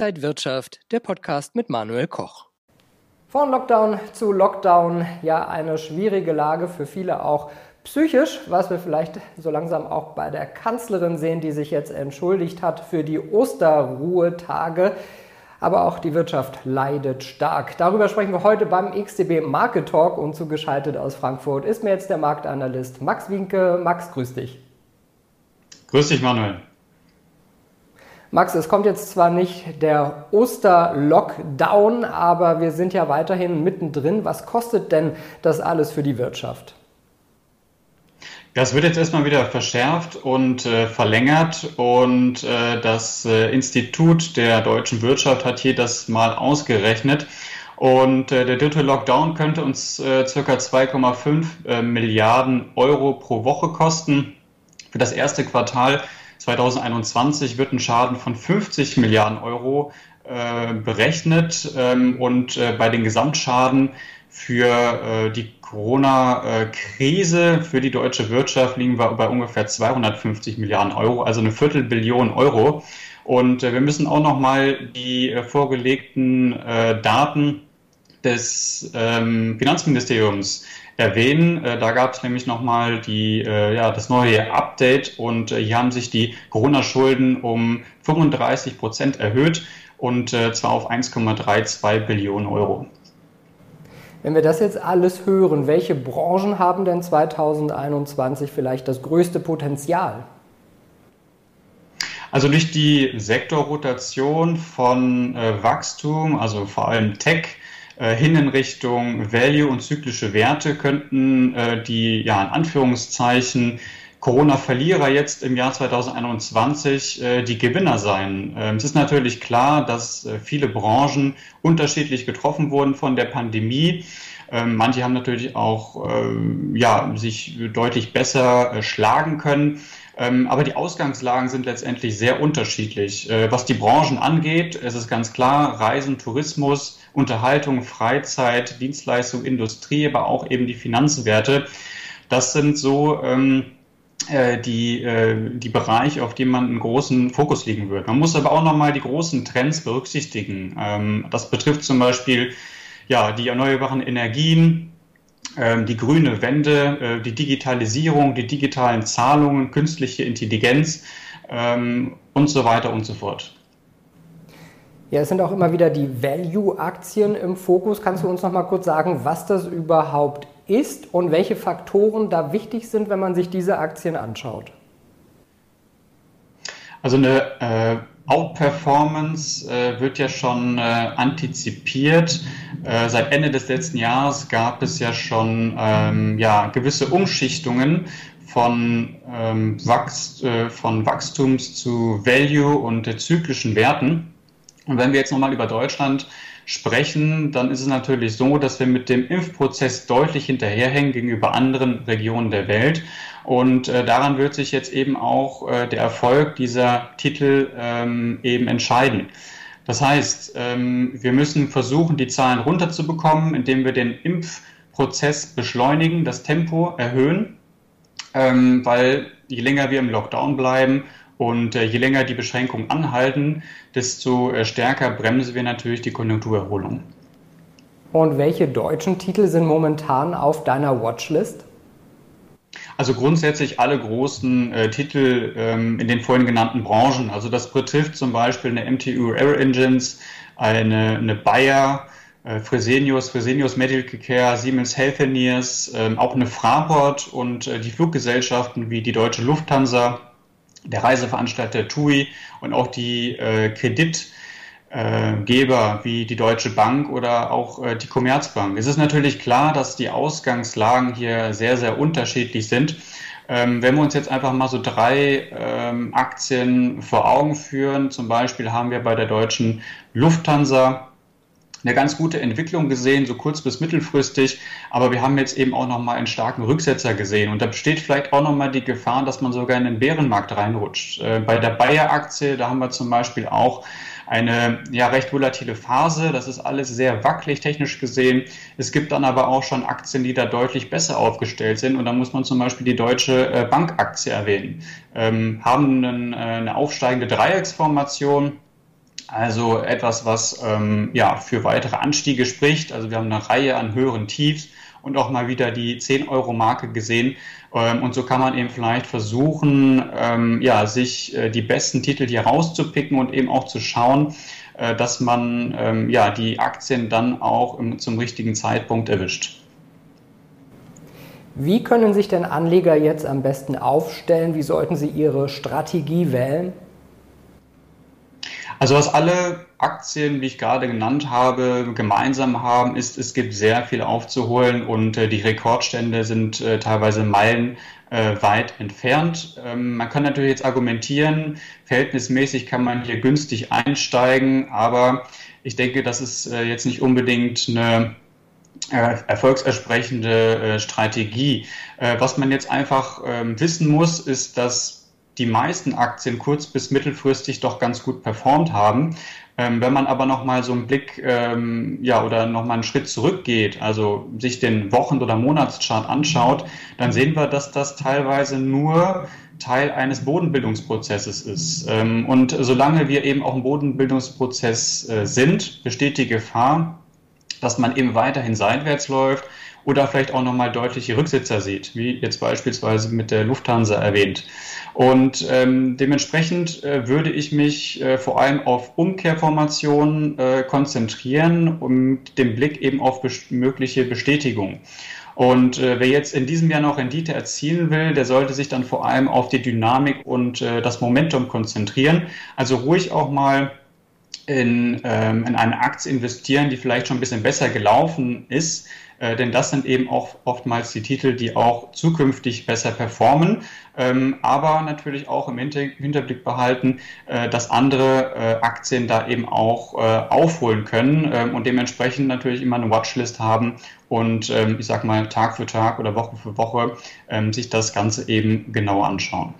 Inside Wirtschaft, der Podcast mit Manuel Koch. Von Lockdown zu Lockdown, ja, eine schwierige Lage für viele auch psychisch, was wir vielleicht so langsam auch bei der Kanzlerin sehen, die sich jetzt entschuldigt hat für die Osterruhetage. Aber auch die Wirtschaft leidet stark. Darüber sprechen wir heute beim XTB Market Talk und zugeschaltet aus Frankfurt ist mir jetzt der Marktanalyst Max Winke. Max, grüß dich. Grüß dich, Manuel. Max, es kommt jetzt zwar nicht der Oster-Lockdown, aber wir sind ja weiterhin mittendrin. Was kostet denn das alles für die Wirtschaft? Das wird jetzt erstmal wieder verschärft und äh, verlängert und äh, das äh, Institut der deutschen Wirtschaft hat hier das mal ausgerechnet. Und äh, der dritte Lockdown könnte uns äh, circa 2,5 äh, Milliarden Euro pro Woche kosten. Für das erste Quartal 2021 wird ein Schaden von 50 Milliarden Euro äh, berechnet ähm, und äh, bei den Gesamtschaden für äh, die Corona-Krise für die deutsche Wirtschaft liegen wir bei ungefähr 250 Milliarden Euro, also eine Viertelbillion Euro. Und wir müssen auch nochmal die vorgelegten Daten des ähm, Finanzministeriums erwähnen. Äh, da gab es nämlich nochmal die, äh, ja, das neue Update und äh, hier haben sich die Corona-Schulden um 35 Prozent erhöht und äh, zwar auf 1,32 Billionen Euro. Wenn wir das jetzt alles hören, welche Branchen haben denn 2021 vielleicht das größte Potenzial? Also durch die Sektorrotation von äh, Wachstum, also vor allem Tech, hin in Richtung Value und zyklische Werte könnten äh, die, ja, in Anführungszeichen, Corona-Verlierer jetzt im Jahr 2021 äh, die Gewinner sein. Ähm, es ist natürlich klar, dass äh, viele Branchen unterschiedlich getroffen wurden von der Pandemie. Ähm, manche haben natürlich auch ähm, ja, sich deutlich besser äh, schlagen können. Ähm, aber die Ausgangslagen sind letztendlich sehr unterschiedlich. Äh, was die Branchen angeht, es ist ganz klar, Reisen, Tourismus, Unterhaltung, Freizeit, Dienstleistung, Industrie, aber auch eben die Finanzwerte. Das sind so ähm, äh, die, äh, die Bereiche, auf die man einen großen Fokus legen wird. Man muss aber auch nochmal die großen Trends berücksichtigen. Ähm, das betrifft zum Beispiel ja, die erneuerbaren Energien, ähm, die grüne Wende, äh, die Digitalisierung, die digitalen Zahlungen, künstliche Intelligenz ähm, und so weiter und so fort. Ja, es sind auch immer wieder die Value-Aktien im Fokus. Kannst du uns noch mal kurz sagen, was das überhaupt ist und welche Faktoren da wichtig sind, wenn man sich diese Aktien anschaut? Also eine äh, Outperformance äh, wird ja schon äh, antizipiert. Äh, seit Ende des letzten Jahres gab es ja schon ähm, ja, gewisse Umschichtungen von, ähm, Wachst, äh, von Wachstums zu Value und zyklischen Werten. Und wenn wir jetzt nochmal über Deutschland sprechen, dann ist es natürlich so, dass wir mit dem Impfprozess deutlich hinterherhängen gegenüber anderen Regionen der Welt. Und äh, daran wird sich jetzt eben auch äh, der Erfolg dieser Titel ähm, eben entscheiden. Das heißt, ähm, wir müssen versuchen, die Zahlen runterzubekommen, indem wir den Impfprozess beschleunigen, das Tempo erhöhen, ähm, weil je länger wir im Lockdown bleiben und äh, je länger die Beschränkungen anhalten, desto äh, stärker bremsen wir natürlich die Konjunkturerholung. Und welche deutschen Titel sind momentan auf deiner Watchlist? Also grundsätzlich alle großen äh, Titel ähm, in den vorhin genannten Branchen. Also das betrifft zum Beispiel eine MTU Air Engines, eine, eine Bayer, äh, Fresenius, Fresenius Medical Care, Siemens Healthineers, äh, auch eine Fraport und äh, die Fluggesellschaften wie die Deutsche Lufthansa, der Reiseveranstalter TUI und auch die äh, Kredit äh, wie die Deutsche Bank oder auch äh, die Commerzbank. Es ist natürlich klar, dass die Ausgangslagen hier sehr, sehr unterschiedlich sind. Ähm, wenn wir uns jetzt einfach mal so drei ähm, Aktien vor Augen führen, zum Beispiel haben wir bei der deutschen Lufthansa eine ganz gute Entwicklung gesehen, so kurz bis mittelfristig, aber wir haben jetzt eben auch nochmal einen starken Rücksetzer gesehen und da besteht vielleicht auch nochmal die Gefahr, dass man sogar in den Bärenmarkt reinrutscht. Äh, bei der Bayer-Aktie, da haben wir zum Beispiel auch eine ja recht volatile Phase. Das ist alles sehr wackelig technisch gesehen. Es gibt dann aber auch schon Aktien, die da deutlich besser aufgestellt sind. Und da muss man zum Beispiel die Deutsche äh, Bankaktie erwähnen. Ähm, haben einen, äh, eine aufsteigende Dreiecksformation Also etwas, was ähm, ja für weitere Anstiege spricht. Also wir haben eine Reihe an höheren Tiefs und auch mal wieder die 10-Euro-Marke gesehen. Ähm, und so kann man eben vielleicht versuchen, ähm, ja, sich äh, die besten Titel hier rauszupicken und eben auch zu schauen, äh, dass man ähm, ja, die Aktien dann auch im, zum richtigen Zeitpunkt erwischt. Wie können sich denn Anleger jetzt am besten aufstellen? Wie sollten sie ihre Strategie wählen? Also was alle Aktien, wie ich gerade genannt habe, gemeinsam haben, ist, es gibt sehr viel aufzuholen und äh, die Rekordstände sind äh, teilweise Meilen äh, weit entfernt. Ähm, man kann natürlich jetzt argumentieren, verhältnismäßig kann man hier günstig einsteigen, aber ich denke, das ist äh, jetzt nicht unbedingt eine äh, erfolgsersprechende äh, Strategie. was man jetzt einfach ähm, wissen muss, ist, dass die meisten Aktien kurz- bis mittelfristig doch ganz gut performt haben. Ähm, wenn man aber nochmal so einen Blick ähm, ja, oder nochmal einen Schritt zurückgeht, also sich den Wochen- oder Monatschart anschaut, dann sehen wir, dass das teilweise nur Teil eines Bodenbildungsprozesses ist. Ähm, und solange wir eben auch im Bodenbildungsprozess äh, sind, besteht die Gefahr, dass man eben weiterhin seitwärts läuft oder vielleicht auch nochmal deutliche Rücksitzer sieht, wie jetzt beispielsweise mit der Lufthansa erwähnt. Und ähm, dementsprechend äh, würde ich mich äh, vor allem auf Umkehrformationen äh, konzentrieren und den Blick eben auf best mögliche Bestätigung. Und äh, wer jetzt in diesem Jahr noch Rendite erzielen will, der sollte sich dann vor allem auf die Dynamik und äh, das Momentum konzentrieren. Also ruhig auch mal in, ähm, in eine Aktie investieren, die vielleicht schon ein bisschen besser gelaufen ist, äh, denn das sind eben auch oftmals die Titel, die auch zukünftig besser performen, ähm, aber natürlich auch im Hinterblick behalten, äh, dass andere äh, Aktien da eben auch äh, aufholen können ähm, und dementsprechend natürlich immer eine Watchlist haben und ähm, ich sag mal Tag für Tag oder Woche für Woche ähm, sich das Ganze eben genau anschauen.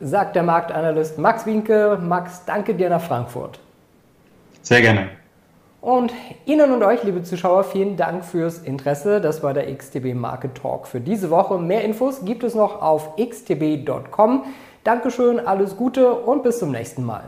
Sagt der Marktanalyst Max Winke. Max, danke dir nach Frankfurt. Sehr gerne. Und Ihnen und euch, liebe Zuschauer, vielen Dank fürs Interesse. Das war der XTB Market Talk für diese Woche. Mehr Infos gibt es noch auf xtb.com. Dankeschön, alles Gute und bis zum nächsten Mal.